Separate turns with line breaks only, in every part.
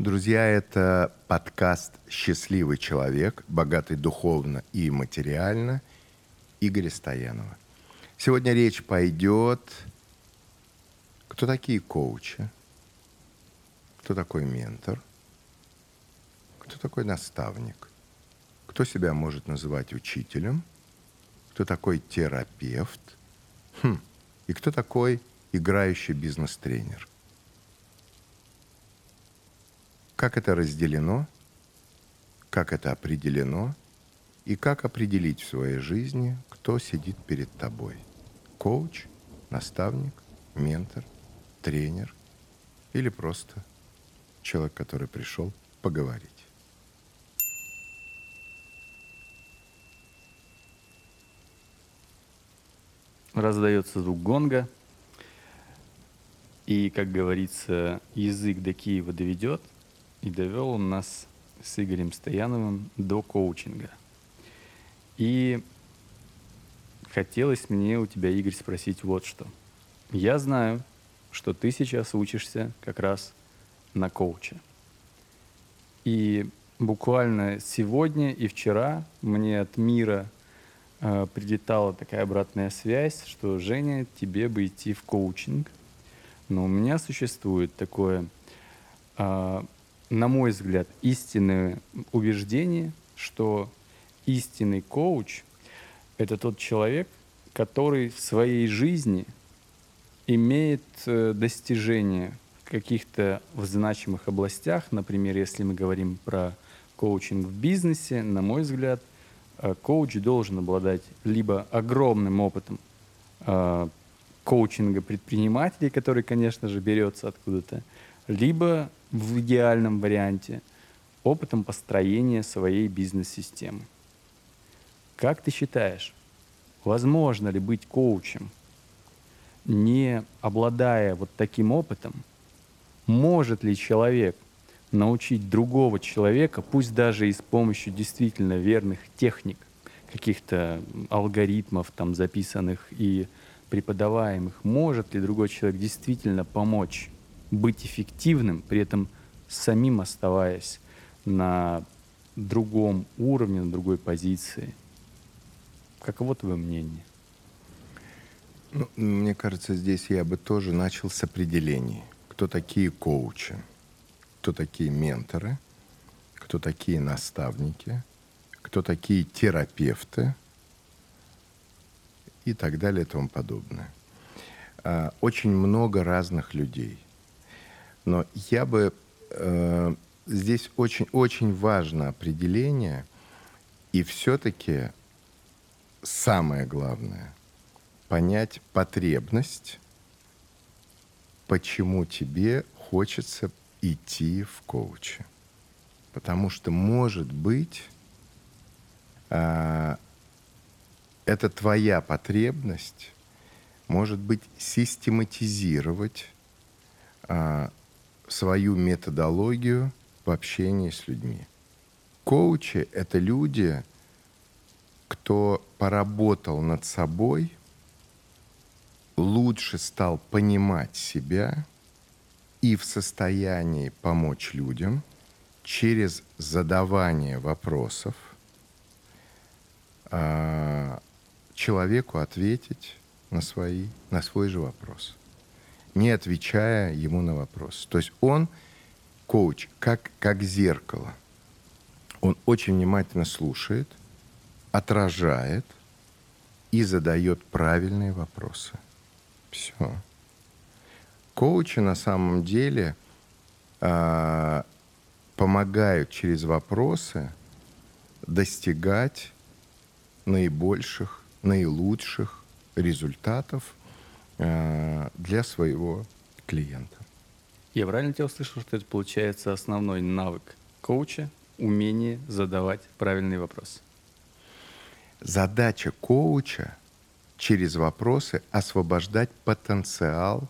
Друзья, это подкаст «Счастливый человек», богатый духовно и материально, Игоря Стоянова. Сегодня речь пойдет, кто такие коучи, кто такой ментор, кто такой наставник, кто себя может называть учителем, кто такой терапевт, хм, и кто такой играющий бизнес-тренер. Как это разделено, как это определено и как определить в своей жизни, кто сидит перед тобой. Коуч, наставник, ментор, тренер или просто человек, который пришел поговорить.
Раздается звук гонга. И, как говорится, язык до Киева доведет – и довел он нас с Игорем Стояновым до коучинга. И хотелось мне у тебя, Игорь, спросить вот что. Я знаю, что ты сейчас учишься как раз на коуче. И буквально сегодня и вчера мне от мира э, прилетала такая обратная связь, что Женя, тебе бы идти в коучинг. Но у меня существует такое э, на мой взгляд, истинное убеждение, что истинный коуч – это тот человек, который в своей жизни имеет э, достижения в каких-то значимых областях. Например, если мы говорим про коучинг в бизнесе, на мой взгляд, э, коуч должен обладать либо огромным опытом э, коучинга предпринимателей, который, конечно же, берется откуда-то, либо в идеальном варианте опытом построения своей бизнес-системы. Как ты считаешь, возможно ли быть коучем, не обладая вот таким опытом? Может ли человек научить другого человека, пусть даже и с помощью действительно верных техник, каких-то алгоритмов там записанных и преподаваемых, может ли другой человек действительно помочь быть эффективным, при этом самим оставаясь на другом уровне, на другой позиции. Каково твое мнение?
Ну, мне кажется, здесь я бы тоже начал с определений. Кто такие коучи, кто такие менторы, кто такие наставники, кто такие терапевты и так далее и тому подобное. А, очень много разных людей – но я бы э, здесь очень очень важно определение, и все-таки самое главное понять потребность, почему тебе хочется идти в коуче. Потому что, может быть, э, это твоя потребность, может быть, систематизировать э, свою методологию в общении с людьми. Коучи — это люди, кто поработал над собой, лучше стал понимать себя и в состоянии помочь людям через задавание вопросов а, человеку ответить на, свои, на свой же вопрос не отвечая ему на вопрос. То есть он, коуч, как, как зеркало. Он очень внимательно слушает, отражает и задает правильные вопросы. Все. Коучи на самом деле э, помогают через вопросы достигать наибольших, наилучших результатов – для своего клиента.
Я правильно тебя услышал, что это получается основной навык коуча – умение задавать правильные вопросы?
Задача коуча через вопросы освобождать потенциал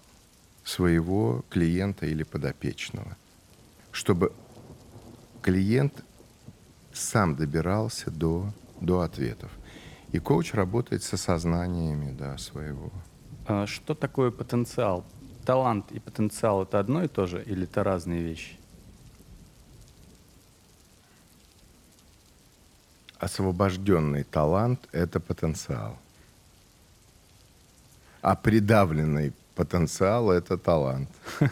своего клиента или подопечного, чтобы клиент сам добирался до, до ответов. И коуч работает с осознаниями да, своего
а что такое потенциал? Талант и потенциал это одно и то же или это разные вещи?
Освобожденный талант – это потенциал. А придавленный потенциал – это талант.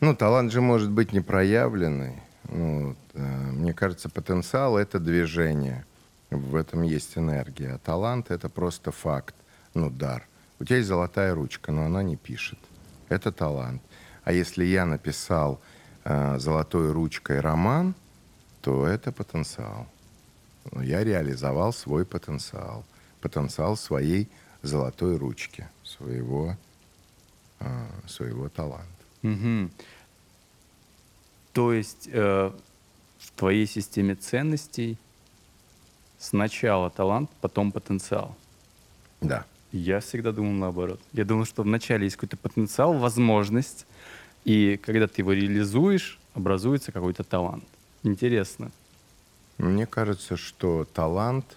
Ну, талант же может быть не проявленный. Ну, э, мне кажется, потенциал – это движение. В этом есть энергия. А талант – это просто факт, ну, дар. У тебя есть золотая ручка, но она не пишет. Это талант. А если я написал э, золотой ручкой роман, то это потенциал. Я реализовал свой потенциал. Потенциал своей золотой ручки, своего, э, своего таланта.
Угу. То есть э, в твоей системе ценностей сначала талант, потом потенциал.
Да.
Я всегда думал наоборот. Я думал, что вначале есть какой-то потенциал, возможность, и когда ты его реализуешь, образуется какой-то талант. Интересно.
Мне кажется, что талант,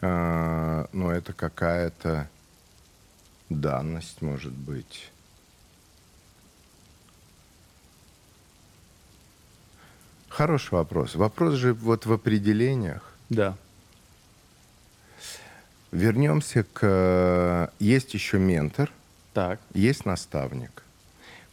э, ну, это какая-то данность, может быть. Хороший вопрос. Вопрос же вот в определениях.
Да.
Вернемся к... Есть еще ментор,
Так.
есть наставник.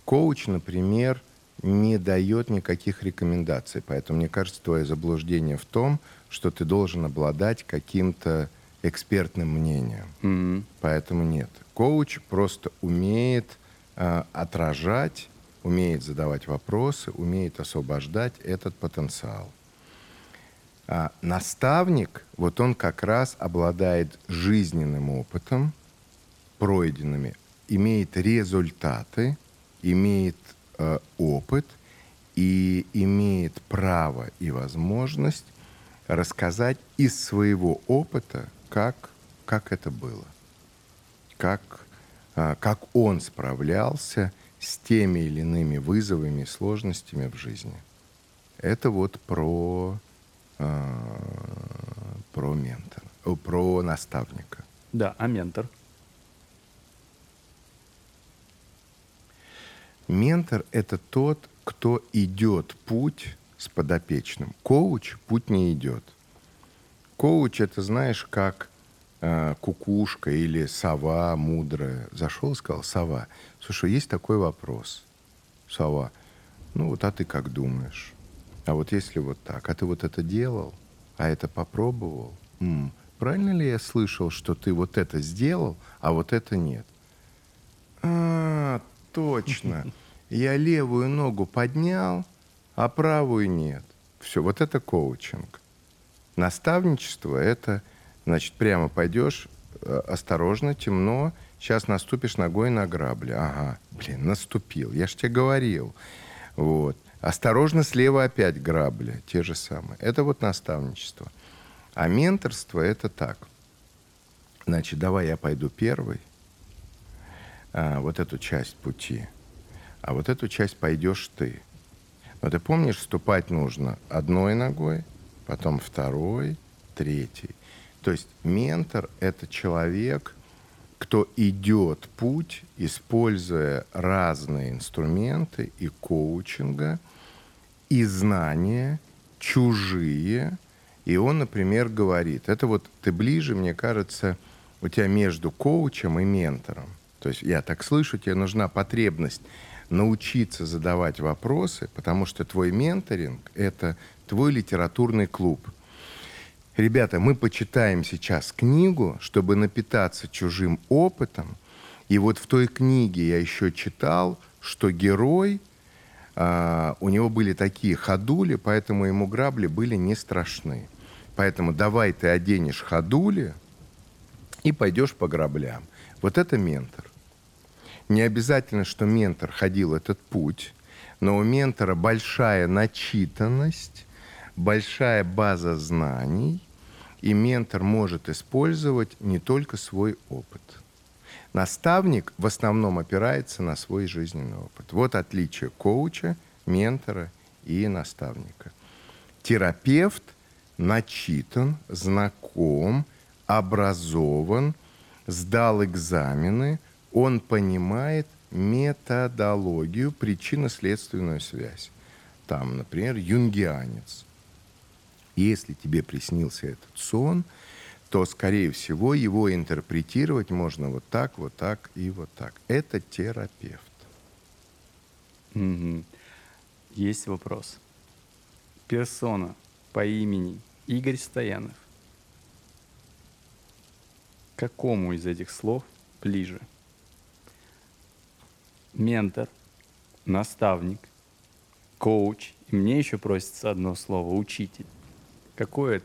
Коуч, например, не дает никаких рекомендаций. Поэтому, мне кажется, твое заблуждение в том, что ты должен обладать каким-то экспертным мнением.
Мгм.
Поэтому нет. Коуч просто умеет э, отражать, умеет задавать вопросы, умеет освобождать этот потенциал. А наставник, вот он как раз обладает жизненным опытом, пройденными, имеет результаты, имеет э, опыт и имеет право и возможность рассказать из своего опыта, как, как это было, как, э, как он справлялся с теми или иными вызовами и сложностями в жизни. Это вот про, про ментора, про наставника.
Да, а ментор?
Ментор – это тот, кто идет путь с подопечным. Коуч путь не идет. Коуч – это, знаешь, как э, кукушка или сова мудрая. Зашел и сказал, сова, слушай, есть такой вопрос. Сова, ну вот, а ты как думаешь? А вот если вот так, а ты вот это делал, а это попробовал? М, правильно ли я слышал, что ты вот это сделал, а вот это нет? А, точно. Я левую ногу поднял, а правую нет. Все, вот это коучинг. Наставничество – это, значит, прямо пойдешь, э, осторожно, темно, сейчас наступишь ногой на грабли. Ага, блин, наступил, я ж тебе говорил. Вот. Осторожно, слева опять грабли, те же самые. Это вот наставничество. А менторство – это так. Значит, давай я пойду первый, а, вот эту часть пути, а вот эту часть пойдешь ты. Но ты помнишь, ступать нужно одной ногой, потом второй, третий. То есть ментор – это человек, кто идет путь, используя разные инструменты и коучинга, и знания, чужие. И он, например, говорит, это вот ты ближе, мне кажется, у тебя между коучем и ментором. То есть я так слышу, тебе нужна потребность научиться задавать вопросы, потому что твой менторинг – это твой литературный клуб. Ребята, мы почитаем сейчас книгу, чтобы напитаться чужим опытом. И вот в той книге я еще читал, что герой, а, у него были такие ходули, поэтому ему грабли были не страшны. Поэтому давай ты оденешь ходули и пойдешь по граблям. Вот это ментор. Не обязательно, что ментор ходил этот путь, но у ментора большая начитанность, большая база знаний, и ментор может использовать не только свой опыт. Наставник в основном опирается на свой жизненный опыт. Вот отличие коуча, ментора и наставника. Терапевт начитан, знаком, образован, сдал экзамены, он понимает методологию, причинно-следственную связь. Там, например, юнгианец. Если тебе приснился этот сон, то, скорее всего, его интерпретировать можно вот так, вот так и вот так. Это терапевт.
Есть вопрос. Персона по имени Игорь Стоянов. Какому из этих слов ближе? Ментор, наставник, коуч. И мне еще просится одно слово – учитель. Какое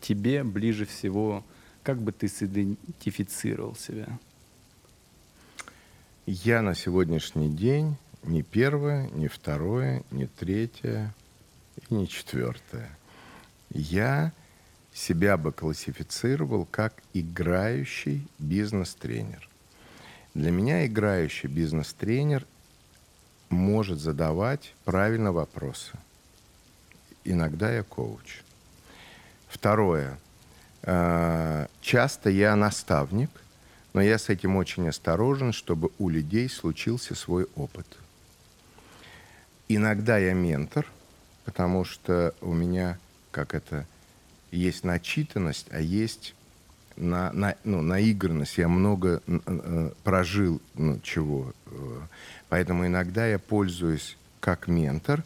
тебе ближе всего, как бы ты сидентифицировал себя?
Я на сегодняшний день не первое, не второе, не третье и не четвертое. Я себя бы классифицировал как играющий бизнес-тренер. Для меня играющий бизнес-тренер может задавать правильно вопросы. Иногда я коуч. Второе. Э, Часто я наставник, но я с этим очень осторожен, чтобы у людей случился свой опыт. Иногда я ментор, потому что у меня, как это, есть начитанность, а есть на, на, ну, наигранность. Я много э, прожил ну, чего. э, Поэтому иногда я пользуюсь как ментор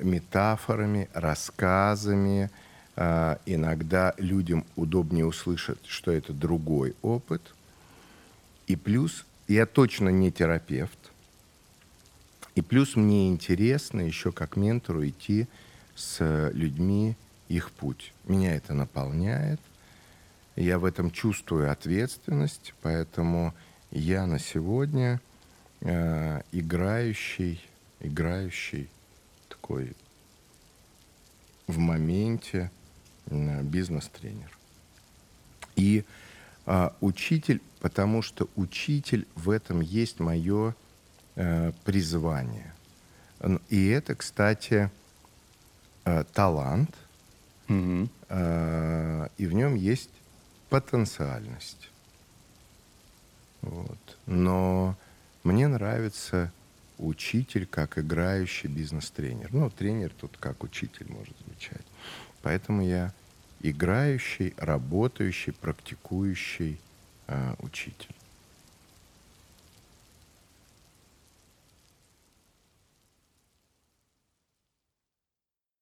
метафорами, рассказами. А, Иногда людям удобнее услышать, что это другой опыт. И плюс я точно не терапевт. И плюс мне интересно еще как ментору идти с людьми их путь. Меня это наполняет. Я в этом чувствую ответственность, поэтому я на сегодня э, играющий, играющий такой в моменте бизнес-тренер. И а, учитель, потому что учитель в этом есть мое э, призвание. И это, кстати, э, талант,
Мгм.
э, и в нем есть потенциальность. Вот. Но мне нравится учитель как играющий бизнес-тренер. Ну, тренер тут как учитель может звучать. Поэтому я играющий, работающий, практикующий э, учитель.